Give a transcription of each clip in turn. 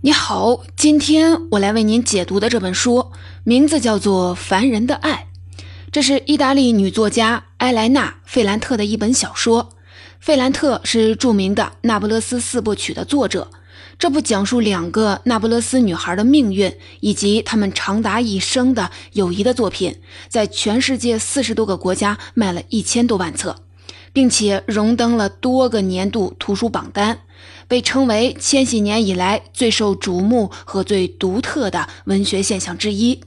你好，今天我来为您解读的这本书名字叫做《凡人的爱》，这是意大利女作家埃莱娜·费兰特的一本小说。费兰特是著名的《那不勒斯四部曲》的作者。这部讲述两个那不勒斯女孩的命运以及她们长达一生的友谊的作品，在全世界四十多个国家卖了一千多万册，并且荣登了多个年度图书榜单，被称为千禧年以来最受瞩目和最独特的文学现象之一。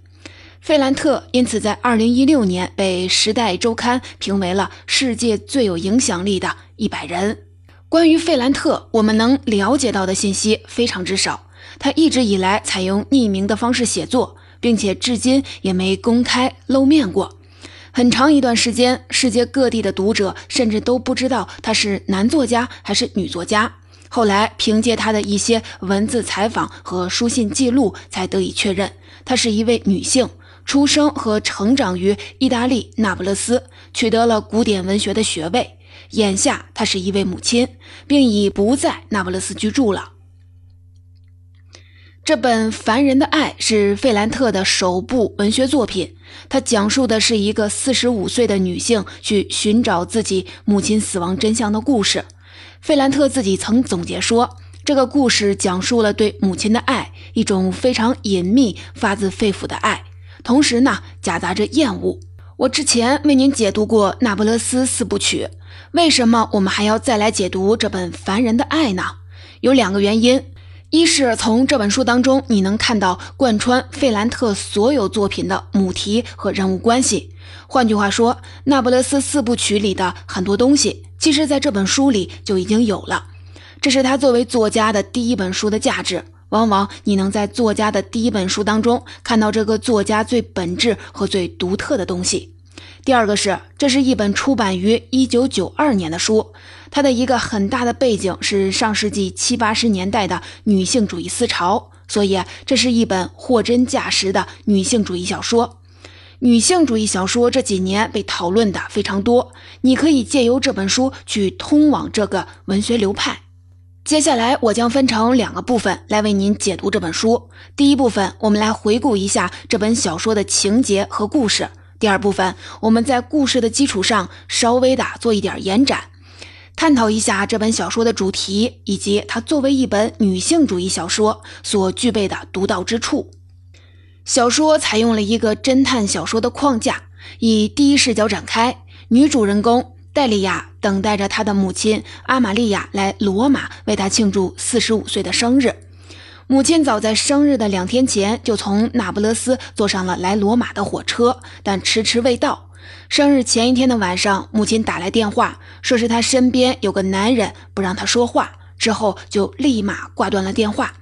费兰特因此在二零一六年被《时代周刊》评为了世界最有影响力的一百人。关于费兰特，我们能了解到的信息非常之少。他一直以来采用匿名的方式写作，并且至今也没公开露面过。很长一段时间，世界各地的读者甚至都不知道他是男作家还是女作家。后来，凭借他的一些文字采访和书信记录，才得以确认她是一位女性，出生和成长于意大利那不勒斯，取得了古典文学的学位。眼下，她是一位母亲，并已不在那不勒斯居住了。这本《凡人的爱》是费兰特的首部文学作品，它讲述的是一个四十五岁的女性去寻找自己母亲死亡真相的故事。费兰特自己曾总结说，这个故事讲述了对母亲的爱，一种非常隐秘、发自肺腑的爱，同时呢，夹杂着厌恶。我之前为您解读过《那不勒斯四部曲》。为什么我们还要再来解读这本《凡人的爱》呢？有两个原因：一是从这本书当中，你能看到贯穿费兰特所有作品的母题和人物关系。换句话说，《那不勒斯四部曲》里的很多东西，其实在这本书里就已经有了。这是他作为作家的第一本书的价值。往往你能在作家的第一本书当中看到这个作家最本质和最独特的东西。第二个是，这是一本出版于一九九二年的书，它的一个很大的背景是上世纪七八十年代的女性主义思潮，所以这是一本货真价实的女性主义小说。女性主义小说这几年被讨论的非常多，你可以借由这本书去通往这个文学流派。接下来我将分成两个部分来为您解读这本书。第一部分，我们来回顾一下这本小说的情节和故事。第二部分，我们在故事的基础上稍微的做一点延展，探讨一下这本小说的主题，以及它作为一本女性主义小说所具备的独到之处。小说采用了一个侦探小说的框架，以第一视角展开，女主人公戴利亚等待着她的母亲阿玛利亚来罗马为她庆祝四十五岁的生日。母亲早在生日的两天前就从那不勒斯坐上了来罗马的火车，但迟迟未到。生日前一天的晚上，母亲打来电话，说是她身边有个男人不让她说话，之后就立马挂断了电话。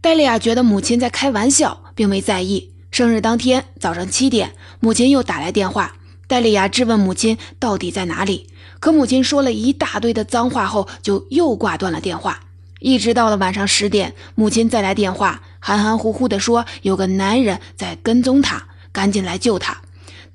戴丽亚觉得母亲在开玩笑，并没在意。生日当天早上七点，母亲又打来电话，戴丽亚质问母亲到底在哪里，可母亲说了一大堆的脏话后，就又挂断了电话。一直到了晚上十点，母亲再来电话，含含糊糊地说有个男人在跟踪她，赶紧来救她。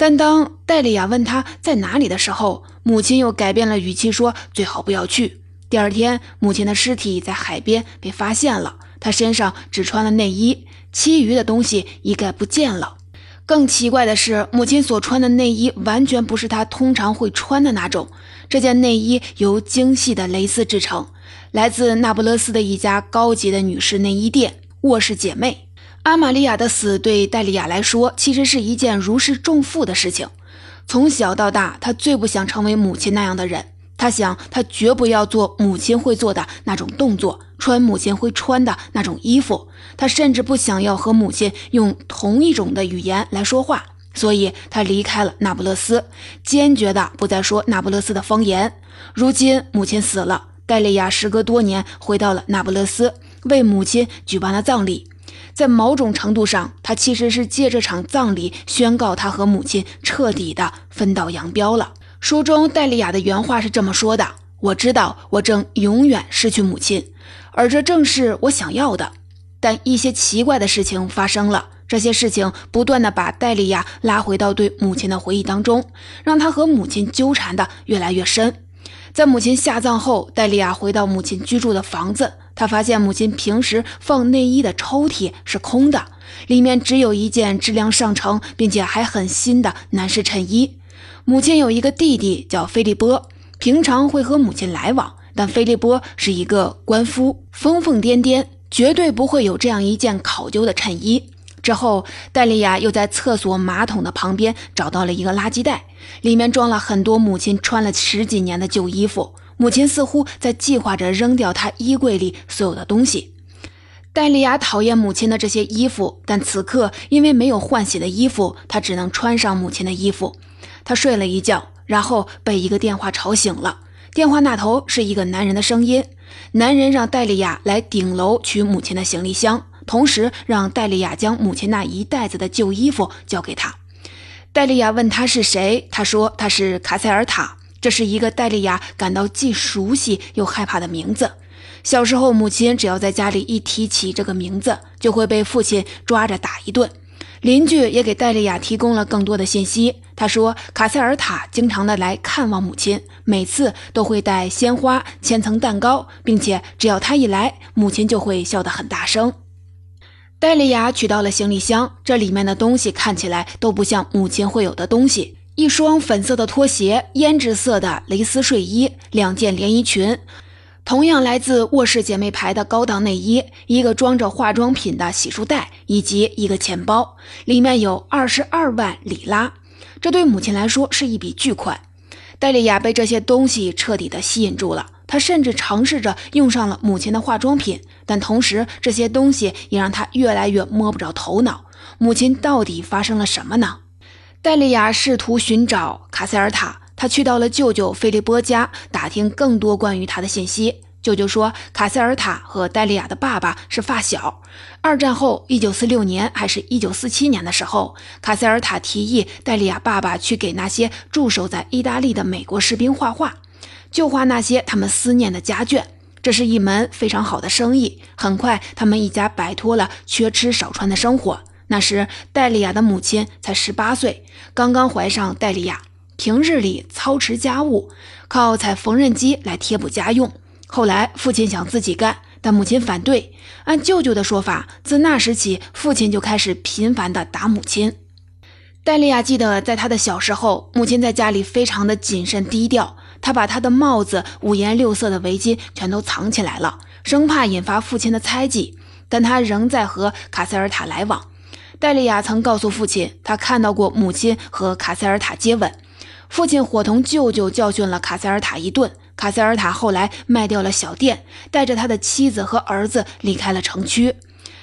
但当戴利亚问他在哪里的时候，母亲又改变了语气，说最好不要去。第二天，母亲的尸体在海边被发现了，她身上只穿了内衣，其余的东西一概不见了。更奇怪的是，母亲所穿的内衣完全不是她通常会穿的那种，这件内衣由精细的蕾丝制成。来自那不勒斯的一家高级的女士内衣店——卧室姐妹。阿玛利亚的死对戴利亚来说，其实是一件如释重负的事情。从小到大，她最不想成为母亲那样的人。她想，她绝不要做母亲会做的那种动作，穿母亲会穿的那种衣服。她甚至不想要和母亲用同一种的语言来说话。所以，她离开了那不勒斯，坚决的不再说那不勒斯的方言。如今，母亲死了。戴利亚时隔多年回到了那不勒斯，为母亲举办了葬礼。在某种程度上，他其实是借这场葬礼宣告他和母亲彻底的分道扬镳了。书中戴丽亚的原话是这么说的：“我知道我正永远失去母亲，而这正是我想要的。但一些奇怪的事情发生了，这些事情不断的把戴丽亚拉回到对母亲的回忆当中，让他和母亲纠缠的越来越深。”在母亲下葬后，戴利亚回到母亲居住的房子，他发现母亲平时放内衣的抽屉是空的，里面只有一件质量上乘并且还很新的男士衬衣。母亲有一个弟弟叫菲利波，平常会和母亲来往，但菲利波是一个官夫，疯疯癫癫，绝对不会有这样一件考究的衬衣。之后，戴利亚又在厕所马桶的旁边找到了一个垃圾袋，里面装了很多母亲穿了十几年的旧衣服。母亲似乎在计划着扔掉她衣柜里所有的东西。戴丽亚讨厌母亲的这些衣服，但此刻因为没有换洗的衣服，她只能穿上母亲的衣服。她睡了一觉，然后被一个电话吵醒了。电话那头是一个男人的声音，男人让戴丽亚来顶楼取母亲的行李箱。同时让戴丽亚将母亲那一袋子的旧衣服交给他。戴丽亚问他是谁，他说他是卡塞尔塔。这是一个戴利亚感到既熟悉又害怕的名字。小时候，母亲只要在家里一提起这个名字，就会被父亲抓着打一顿。邻居也给戴利亚提供了更多的信息。他说，卡塞尔塔经常的来看望母亲，每次都会带鲜花、千层蛋糕，并且只要他一来，母亲就会笑得很大声。戴利亚取到了行李箱，这里面的东西看起来都不像母亲会有的东西：一双粉色的拖鞋、胭脂色的蕾丝睡衣、两件连衣裙，同样来自卧室姐妹牌的高档内衣，一个装着化妆品的洗漱袋，以及一个钱包，里面有二十二万里拉。这对母亲来说是一笔巨款。戴丽亚被这些东西彻底的吸引住了。她甚至尝试着用上了母亲的化妆品，但同时这些东西也让她越来越摸不着头脑。母亲到底发生了什么呢？戴利亚试图寻找卡塞尔塔，他去到了舅舅菲利波家，打听更多关于他的信息。舅舅说，卡塞尔塔和戴利亚的爸爸是发小。二战后，一九四六年还是一九四七年的时候，卡塞尔塔提议戴利亚爸爸去给那些驻守在意大利的美国士兵画画。就画那些他们思念的家眷，这是一门非常好的生意。很快，他们一家摆脱了缺吃少穿的生活。那时，戴利亚的母亲才十八岁，刚刚怀上戴利亚，平日里操持家务，靠踩缝纫机来贴补家用。后来，父亲想自己干，但母亲反对。按舅舅的说法，自那时起，父亲就开始频繁地打母亲。戴利亚记得，在他的小时候，母亲在家里非常的谨慎低调。她把她的帽子、五颜六色的围巾全都藏起来了，生怕引发父亲的猜忌。但她仍在和卡塞尔塔来往。戴利亚曾告诉父亲，他看到过母亲和卡塞尔塔接吻。父亲伙同舅舅教训了卡塞尔塔一顿。卡塞尔塔后来卖掉了小店，带着他的妻子和儿子离开了城区。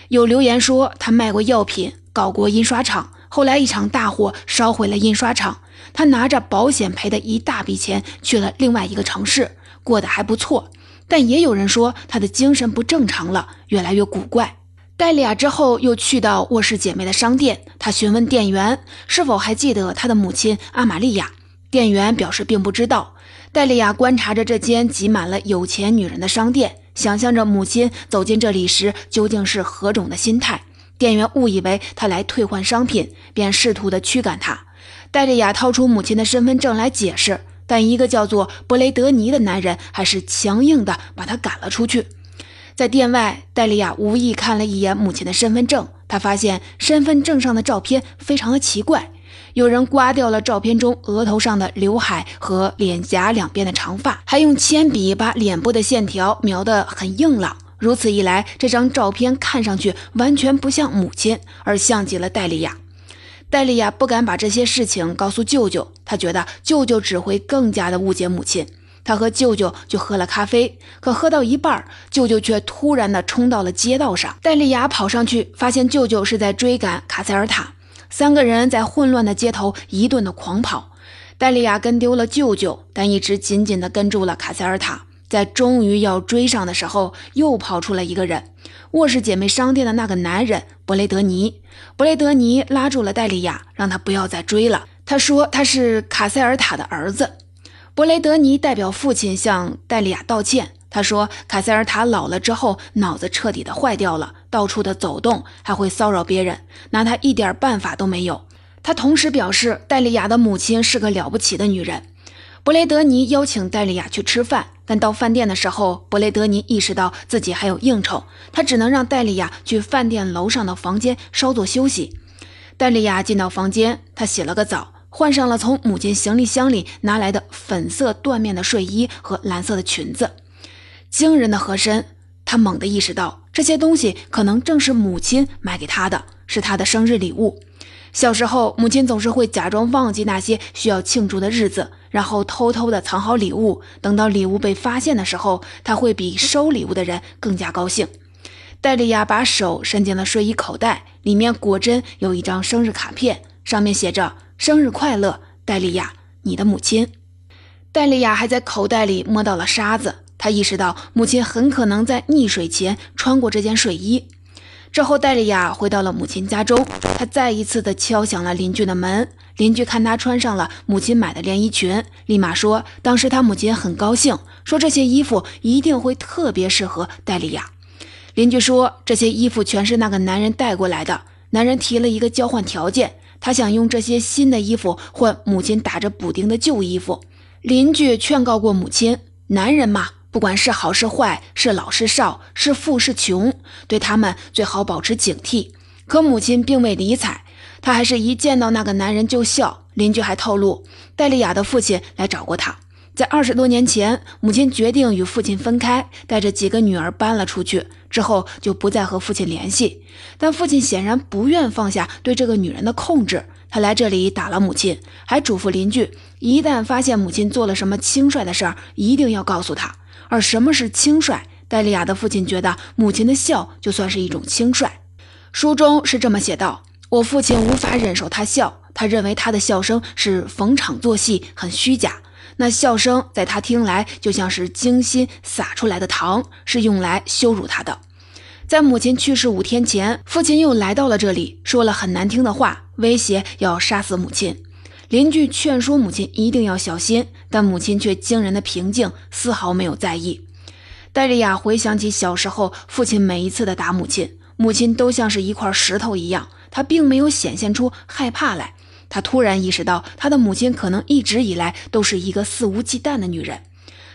有留言说他卖过药品，搞过印刷厂。后来一场大火烧毁了印刷厂，他拿着保险赔的一大笔钱去了另外一个城市，过得还不错。但也有人说他的精神不正常了，越来越古怪。戴利亚之后又去到卧室姐妹的商店，他询问店员是否还记得她的母亲阿玛利亚，店员表示并不知道。戴利亚观察着这间挤满了有钱女人的商店，想象着母亲走进这里时究竟是何种的心态。店员误以为他来退换商品，便试图的驱赶他。戴利亚掏出母亲的身份证来解释，但一个叫做布雷德尼的男人还是强硬的把他赶了出去。在店外，戴利亚无意看了一眼母亲的身份证，她发现身份证上的照片非常的奇怪，有人刮掉了照片中额头上的刘海和脸颊两边的长发，还用铅笔把脸部的线条描得很硬朗。如此一来，这张照片看上去完全不像母亲，而像极了戴利亚。戴利亚不敢把这些事情告诉舅舅，他觉得舅舅只会更加的误解母亲。他和舅舅就喝了咖啡，可喝到一半，舅舅却突然的冲到了街道上。戴丽亚跑上去，发现舅舅是在追赶卡塞尔塔，三个人在混乱的街头一顿的狂跑。戴丽亚跟丢了舅舅，但一直紧紧的跟住了卡塞尔塔。在终于要追上的时候，又跑出了一个人，卧室姐妹商店的那个男人布雷德尼。布雷德尼拉住了戴利亚，让他不要再追了。他说他是卡塞尔塔的儿子。布雷德尼代表父亲向戴利亚道歉。他说卡塞尔塔老了之后，脑子彻底的坏掉了，到处的走动，还会骚扰别人，拿他一点办法都没有。他同时表示，戴利亚的母亲是个了不起的女人。布雷德尼邀请戴利亚去吃饭。但到饭店的时候，伯雷德尼意识到自己还有应酬，他只能让戴利亚去饭店楼上的房间稍作休息。戴利亚进到房间，她洗了个澡，换上了从母亲行李箱里拿来的粉色缎面的睡衣和蓝色的裙子。惊人的合身，他猛地意识到这些东西可能正是母亲买给他的，是他的生日礼物。小时候，母亲总是会假装忘记那些需要庆祝的日子。然后偷偷地藏好礼物，等到礼物被发现的时候，他会比收礼物的人更加高兴。戴利亚把手伸进了睡衣口袋，里面果真有一张生日卡片，上面写着“生日快乐，戴利亚，你的母亲”。戴利亚还在口袋里摸到了沙子，他意识到母亲很可能在溺水前穿过这件睡衣。之后，戴利亚回到了母亲家中，他再一次的敲响了邻居的门。邻居看他穿上了母亲买的连衣裙，立马说：“当时他母亲很高兴，说这些衣服一定会特别适合戴利亚。”邻居说：“这些衣服全是那个男人带过来的。男人提了一个交换条件，他想用这些新的衣服换母亲打着补丁的旧衣服。”邻居劝告过母亲：“男人嘛，不管是好是坏，是老是少，是富是穷，对他们最好保持警惕。”可母亲并未理睬。她还是一见到那个男人就笑。邻居还透露，戴丽亚的父亲来找过她。在二十多年前，母亲决定与父亲分开，带着几个女儿搬了出去，之后就不再和父亲联系。但父亲显然不愿放下对这个女人的控制，他来这里打了母亲，还嘱咐邻居，一旦发现母亲做了什么轻率的事儿，一定要告诉他。而什么是轻率？戴利亚的父亲觉得母亲的笑就算是一种轻率。书中是这么写道。我父亲无法忍受她笑，他认为她的笑声是逢场作戏，很虚假。那笑声在他听来就像是精心撒出来的糖，是用来羞辱他的。在母亲去世五天前，父亲又来到了这里，说了很难听的话，威胁要杀死母亲。邻居劝说母亲一定要小心，但母亲却惊人的平静，丝毫没有在意。戴丽亚回想起小时候父亲每一次的打母亲，母亲都像是一块石头一样。她并没有显现出害怕来。他突然意识到，他的母亲可能一直以来都是一个肆无忌惮的女人。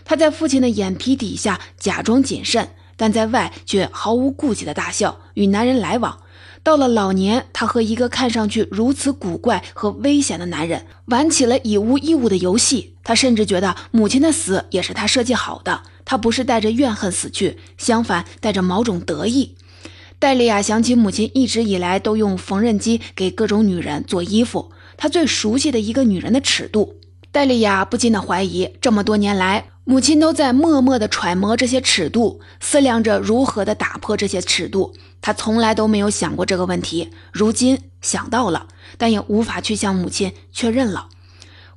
她在父亲的眼皮底下假装谨慎，但在外却毫无顾忌的大笑，与男人来往。到了老年，她和一个看上去如此古怪和危险的男人玩起了以物易物的游戏。他甚至觉得母亲的死也是他设计好的。他不是带着怨恨死去，相反，带着某种得意。戴丽亚想起母亲一直以来都用缝纫机给各种女人做衣服，他最熟悉的一个女人的尺度。戴利亚不禁的怀疑，这么多年来，母亲都在默默的揣摩这些尺度，思量着如何的打破这些尺度。她从来都没有想过这个问题，如今想到了，但也无法去向母亲确认了。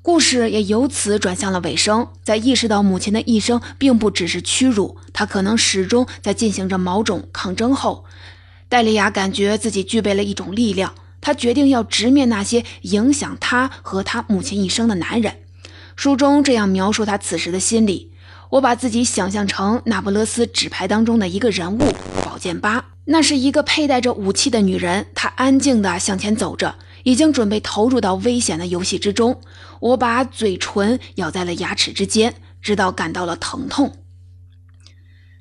故事也由此转向了尾声。在意识到母亲的一生并不只是屈辱，她可能始终在进行着某种抗争后。戴利亚感觉自己具备了一种力量，他决定要直面那些影响他和他母亲一生的男人。书中这样描述他此时的心理：我把自己想象成那不勒斯纸牌当中的一个人物——宝剑八。那是一个佩戴着武器的女人，她安静地向前走着，已经准备投入到危险的游戏之中。我把嘴唇咬在了牙齿之间，直到感到了疼痛。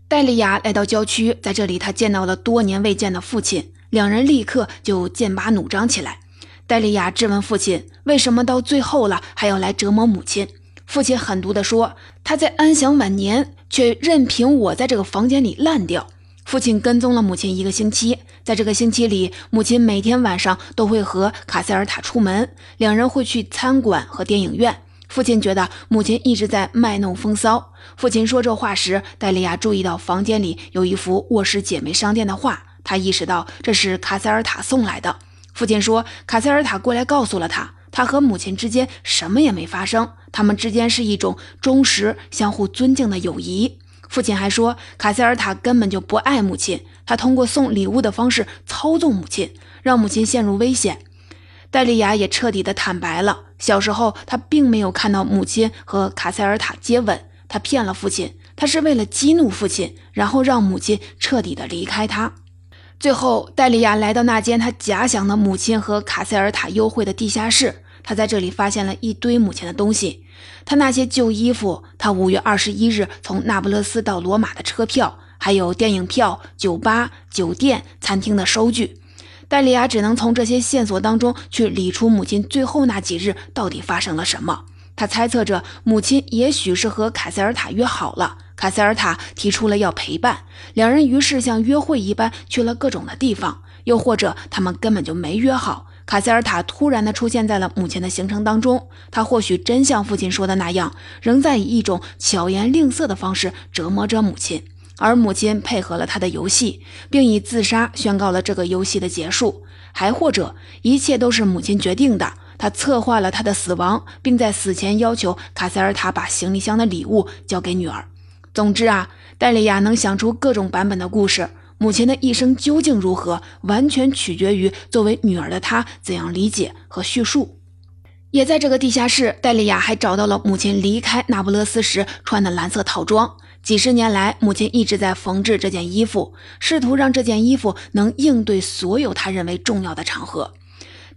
戴利亚来到郊区，在这里，她见到了多年未见的父亲，两人立刻就剑拔弩张起来。戴利亚质问父亲：“为什么到最后了还要来折磨母亲？”父亲狠毒地说：“他在安享晚年，却任凭我在这个房间里烂掉。”父亲跟踪了母亲一个星期，在这个星期里，母亲每天晚上都会和卡塞尔塔出门，两人会去餐馆和电影院。父亲觉得母亲一直在卖弄风骚。父亲说这话时，戴利亚注意到房间里有一幅卧室姐妹商店的画，他意识到这是卡塞尔塔送来的。父亲说，卡塞尔塔过来告诉了他，他和母亲之间什么也没发生，他们之间是一种忠实、相互尊敬的友谊。父亲还说，卡塞尔塔根本就不爱母亲，他通过送礼物的方式操纵母亲，让母亲陷入危险。戴丽亚也彻底的坦白了。小时候，他并没有看到母亲和卡塞尔塔接吻，他骗了父亲，他是为了激怒父亲，然后让母亲彻底的离开他。最后，戴利亚来到那间他假想的母亲和卡塞尔塔幽会的地下室，他在这里发现了一堆母亲的东西，他那些旧衣服，他五月二十一日从那不勒斯到罗马的车票，还有电影票、酒吧、酒店、餐厅的收据。戴利亚只能从这些线索当中去理出母亲最后那几日到底发生了什么。他猜测着，母亲也许是和卡塞尔塔约好了，卡塞尔塔提出了要陪伴，两人于是像约会一般去了各种的地方，又或者他们根本就没约好。卡塞尔塔突然的出现在了母亲的行程当中，他或许真像父亲说的那样，仍在以一种巧言令色的方式折磨着母亲。而母亲配合了他的游戏，并以自杀宣告了这个游戏的结束。还或者，一切都是母亲决定的。他策划了他的死亡，并在死前要求卡塞尔塔把行李箱的礼物交给女儿。总之啊，戴利亚能想出各种版本的故事。母亲的一生究竟如何，完全取决于作为女儿的她怎样理解和叙述。也在这个地下室，戴利亚还找到了母亲离开那不勒斯时穿的蓝色套装。几十年来，母亲一直在缝制这件衣服，试图让这件衣服能应对所有她认为重要的场合。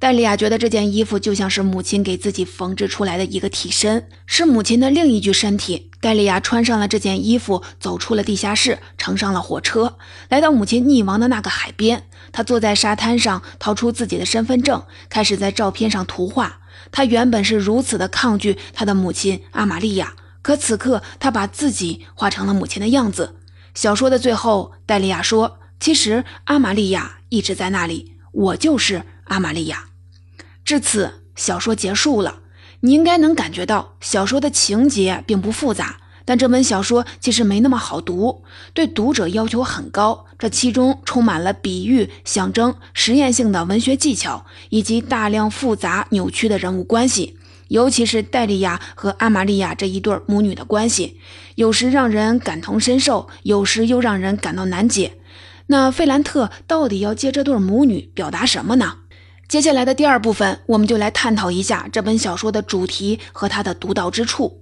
戴利亚觉得这件衣服就像是母亲给自己缝制出来的一个替身，是母亲的另一具身体。戴利亚穿上了这件衣服，走出了地下室，乘上了火车，来到母亲溺亡的那个海边。他坐在沙滩上，掏出自己的身份证，开始在照片上涂画。他原本是如此的抗拒他的母亲阿玛利亚。可此刻，他把自己画成了母亲的样子。小说的最后，戴利亚说：“其实阿玛利亚一直在那里，我就是阿玛利亚。”至此，小说结束了。你应该能感觉到，小说的情节并不复杂，但这本小说其实没那么好读，对读者要求很高。这其中充满了比喻、象征、实验性的文学技巧，以及大量复杂扭曲的人物关系。尤其是戴利亚和阿玛利亚这一对母女的关系，有时让人感同身受，有时又让人感到难解。那费兰特到底要借这对母女表达什么呢？接下来的第二部分，我们就来探讨一下这本小说的主题和它的独到之处。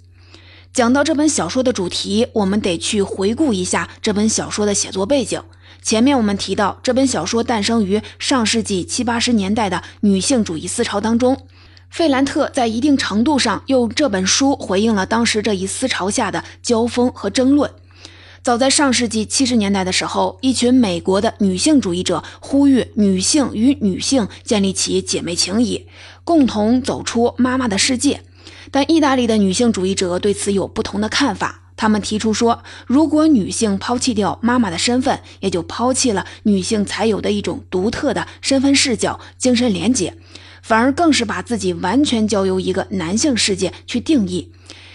讲到这本小说的主题，我们得去回顾一下这本小说的写作背景。前面我们提到，这本小说诞生于上世纪七八十年代的女性主义思潮当中。费兰特在一定程度上用这本书回应了当时这一思潮下的交锋和争论。早在上世纪七十年代的时候，一群美国的女性主义者呼吁女性与女性建立起姐妹情谊，共同走出妈妈的世界。但意大利的女性主义者对此有不同的看法。他们提出说，如果女性抛弃掉妈妈的身份，也就抛弃了女性才有的一种独特的身份视角、精神连结。反而更是把自己完全交由一个男性世界去定义。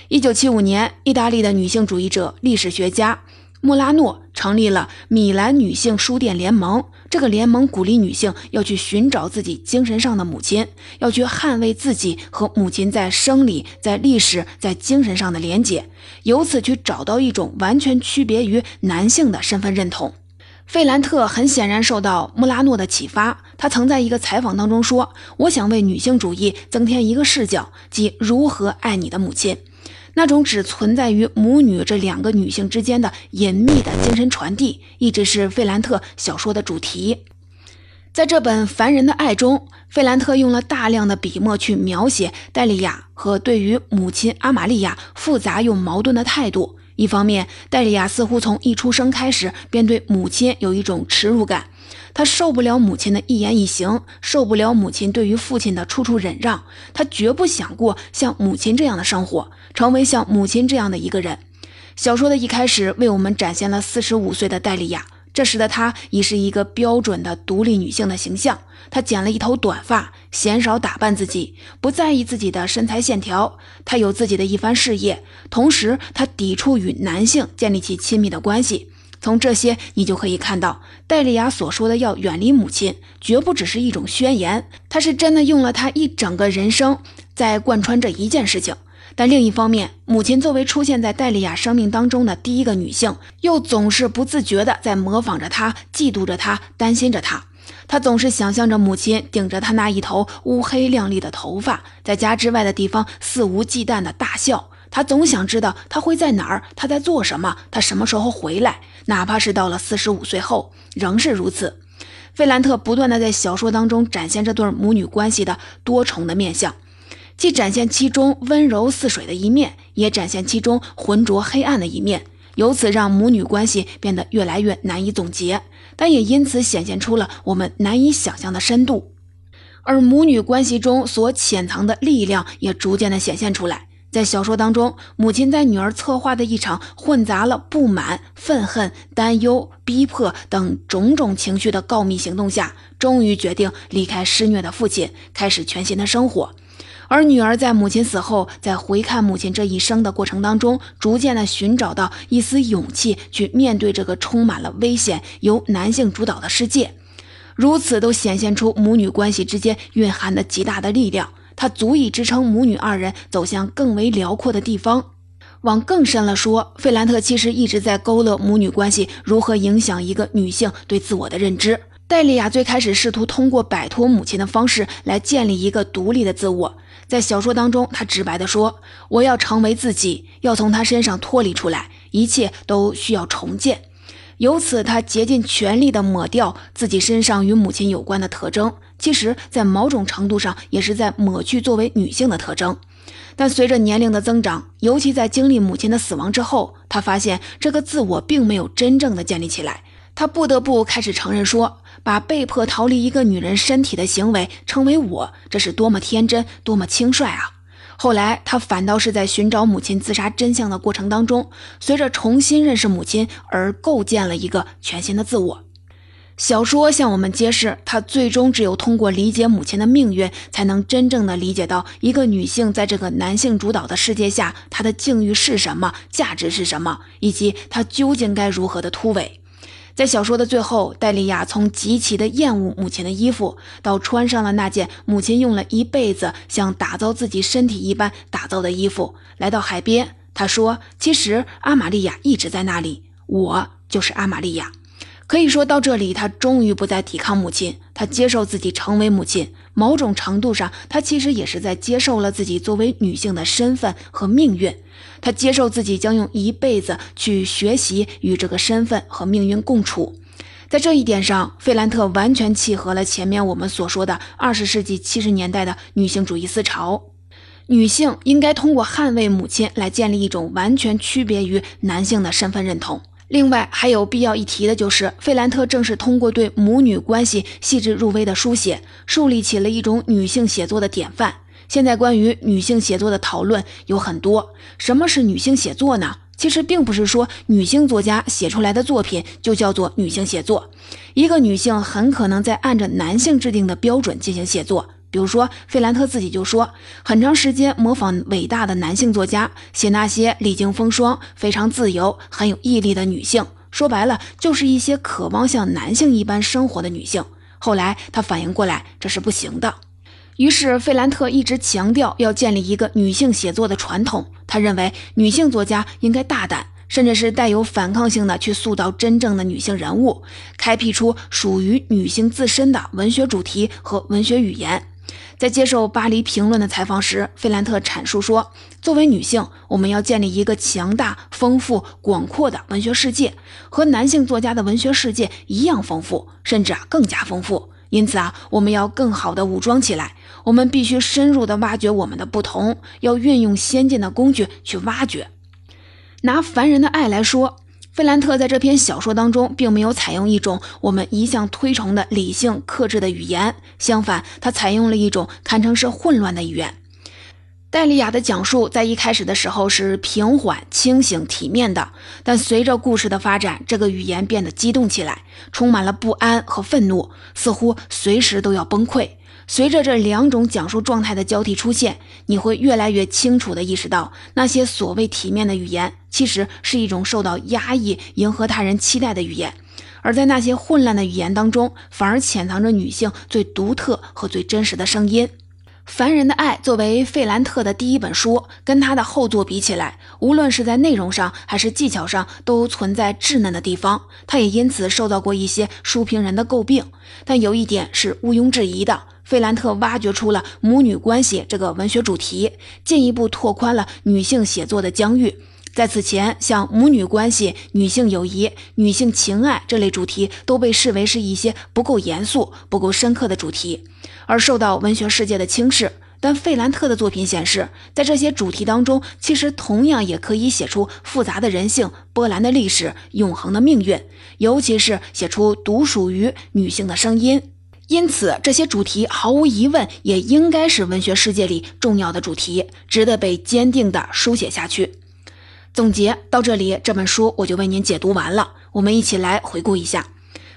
一九七五年，意大利的女性主义者、历史学家莫拉诺成立了米兰女性书店联盟。这个联盟鼓励女性要去寻找自己精神上的母亲，要去捍卫自己和母亲在生理、在历史、在精神上的连结，由此去找到一种完全区别于男性的身份认同。费兰特很显然受到穆拉诺的启发，他曾在一个采访当中说：“我想为女性主义增添一个视角，即如何爱你的母亲。那种只存在于母女这两个女性之间的隐秘的精神传递，一直是费兰特小说的主题。在这本《凡人的爱》中，费兰特用了大量的笔墨去描写戴利亚和对于母亲阿玛利亚复杂又矛盾的态度。”一方面，戴利亚似乎从一出生开始便对母亲有一种耻辱感，他受不了母亲的一言一行，受不了母亲对于父亲的处处忍让，他绝不想过像母亲这样的生活，成为像母亲这样的一个人。小说的一开始为我们展现了四十五岁的戴利亚。这时的她已是一个标准的独立女性的形象。她剪了一头短发，鲜少打扮自己，不在意自己的身材线条。她有自己的一番事业，同时她抵触与男性建立起亲密的关系。从这些，你就可以看到，戴丽亚所说的要远离母亲，绝不只是一种宣言，她是真的用了她一整个人生在贯穿这一件事情。但另一方面，母亲作为出现在戴丽亚生命当中的第一个女性，又总是不自觉地在模仿着她，嫉妒着她，担心着她。她总是想象着母亲顶着她那一头乌黑亮丽的头发，在家之外的地方肆无忌惮地大笑。她总想知道她会在哪儿，她在做什么，她什么时候回来，哪怕是到了四十五岁后，仍是如此。费兰特不断的在小说当中展现这对母女关系的多重的面相。既展现其中温柔似水的一面，也展现其中浑浊黑暗的一面，由此让母女关系变得越来越难以总结，但也因此显现出了我们难以想象的深度。而母女关系中所潜藏的力量也逐渐的显现出来。在小说当中，母亲在女儿策划的一场混杂了不满、愤恨、担忧、逼迫等种种情绪的告密行动下，终于决定离开施虐的父亲，开始全新的生活。而女儿在母亲死后，在回看母亲这一生的过程当中，逐渐的寻找到一丝勇气，去面对这个充满了危险、由男性主导的世界。如此都显现出母女关系之间蕴含的极大的力量。它足以支撑母女二人走向更为辽阔的地方。往更深了说，费兰特其实一直在勾勒母女关系如何影响一个女性对自我的认知。戴利亚最开始试图通过摆脱母亲的方式来建立一个独立的自我。在小说当中，她直白地说：“我要成为自己，要从她身上脱离出来，一切都需要重建。”由此，她竭尽全力地抹掉自己身上与母亲有关的特征。其实，在某种程度上，也是在抹去作为女性的特征。但随着年龄的增长，尤其在经历母亲的死亡之后，他发现这个自我并没有真正的建立起来。他不得不开始承认说，把被迫逃离一个女人身体的行为称为我，这是多么天真，多么轻率啊！后来，他反倒是在寻找母亲自杀真相的过程当中，随着重新认识母亲而构建了一个全新的自我。小说向我们揭示，他最终只有通过理解母亲的命运，才能真正的理解到一个女性在这个男性主导的世界下，她的境遇是什么，价值是什么，以及她究竟该如何的突围。在小说的最后，戴利亚从极其的厌恶母亲的衣服，到穿上了那件母亲用了一辈子像打造自己身体一般打造的衣服，来到海边。他说：“其实阿玛利亚一直在那里，我就是阿玛利亚。”可以说到这里，他终于不再抵抗母亲，他接受自己成为母亲。某种程度上，他其实也是在接受了自己作为女性的身份和命运。他接受自己将用一辈子去学习与这个身份和命运共处。在这一点上，费兰特完全契合了前面我们所说的二十世纪七十年代的女性主义思潮。女性应该通过捍卫母亲来建立一种完全区别于男性的身份认同。另外还有必要一提的就是，费兰特正是通过对母女关系细致入微的书写，树立起了一种女性写作的典范。现在关于女性写作的讨论有很多。什么是女性写作呢？其实并不是说女性作家写出来的作品就叫做女性写作。一个女性很可能在按着男性制定的标准进行写作。比如说，费兰特自己就说，很长时间模仿伟大的男性作家，写那些历经风霜、非常自由、很有毅力的女性。说白了，就是一些渴望像男性一般生活的女性。后来他反应过来，这是不行的。于是，费兰特一直强调要建立一个女性写作的传统。他认为，女性作家应该大胆，甚至是带有反抗性的去塑造真正的女性人物，开辟出属于女性自身的文学主题和文学语言。在接受《巴黎评论》的采访时，费兰特阐述说：“作为女性，我们要建立一个强大、丰富、广阔的文学世界，和男性作家的文学世界一样丰富，甚至啊更加丰富。因此啊，我们要更好的武装起来。我们必须深入的挖掘我们的不同，要运用先进的工具去挖掘。拿凡人的爱来说。”费兰特在这篇小说当中，并没有采用一种我们一向推崇的理性克制的语言，相反，他采用了一种堪称是混乱的语言。戴利亚的讲述在一开始的时候是平缓、清醒、体面的，但随着故事的发展，这个语言变得激动起来，充满了不安和愤怒，似乎随时都要崩溃。随着这两种讲述状态的交替出现，你会越来越清楚地意识到，那些所谓体面的语言，其实是一种受到压抑、迎合他人期待的语言；而在那些混乱的语言当中，反而潜藏着女性最独特和最真实的声音。《凡人的爱》作为费兰特的第一本书，跟他的后作比起来，无论是在内容上还是技巧上，都存在稚嫩的地方。他也因此受到过一些书评人的诟病。但有一点是毋庸置疑的。费兰特挖掘出了母女关系这个文学主题，进一步拓宽了女性写作的疆域。在此前，像母女关系、女性友谊、女性情爱这类主题都被视为是一些不够严肃、不够深刻的主题，而受到文学世界的轻视。但费兰特的作品显示，在这些主题当中，其实同样也可以写出复杂的人性、波澜的历史、永恒的命运，尤其是写出独属于女性的声音。因此，这些主题毫无疑问也应该是文学世界里重要的主题，值得被坚定地书写下去。总结到这里，这本书我就为您解读完了。我们一起来回顾一下，《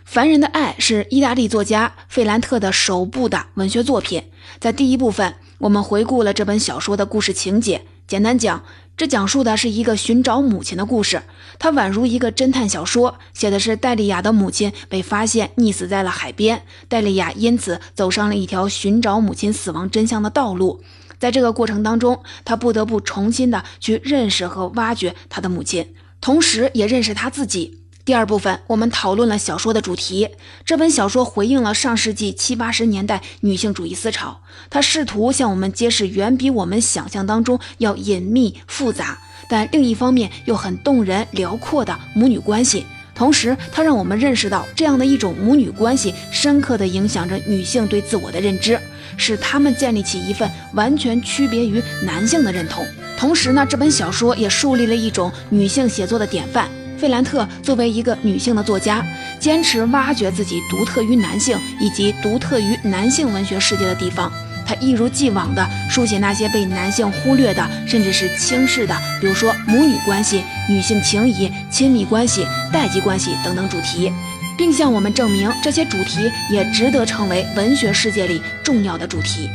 凡人的爱》是意大利作家费兰特的首部的文学作品。在第一部分，我们回顾了这本小说的故事情节。简单讲，这讲述的是一个寻找母亲的故事。它宛如一个侦探小说，写的是戴利亚的母亲被发现溺死在了海边，戴利亚因此走上了一条寻找母亲死亡真相的道路。在这个过程当中，他不得不重新的去认识和挖掘他的母亲，同时也认识他自己。第二部分，我们讨论了小说的主题。这本小说回应了上世纪七八十年代女性主义思潮，它试图向我们揭示远比我们想象当中要隐秘复杂，但另一方面又很动人辽阔的母女关系。同时，它让我们认识到这样的一种母女关系深刻地影响着女性对自我的认知，使她们建立起一份完全区别于男性的认同。同时呢，这本小说也树立了一种女性写作的典范。费兰特作为一个女性的作家，坚持挖掘自己独特于男性以及独特于男性文学世界的地方。她一如既往地书写那些被男性忽略的，甚至是轻视的，比如说母女关系、女性情谊、亲密关系、代际关系等等主题，并向我们证明这些主题也值得成为文学世界里重要的主题。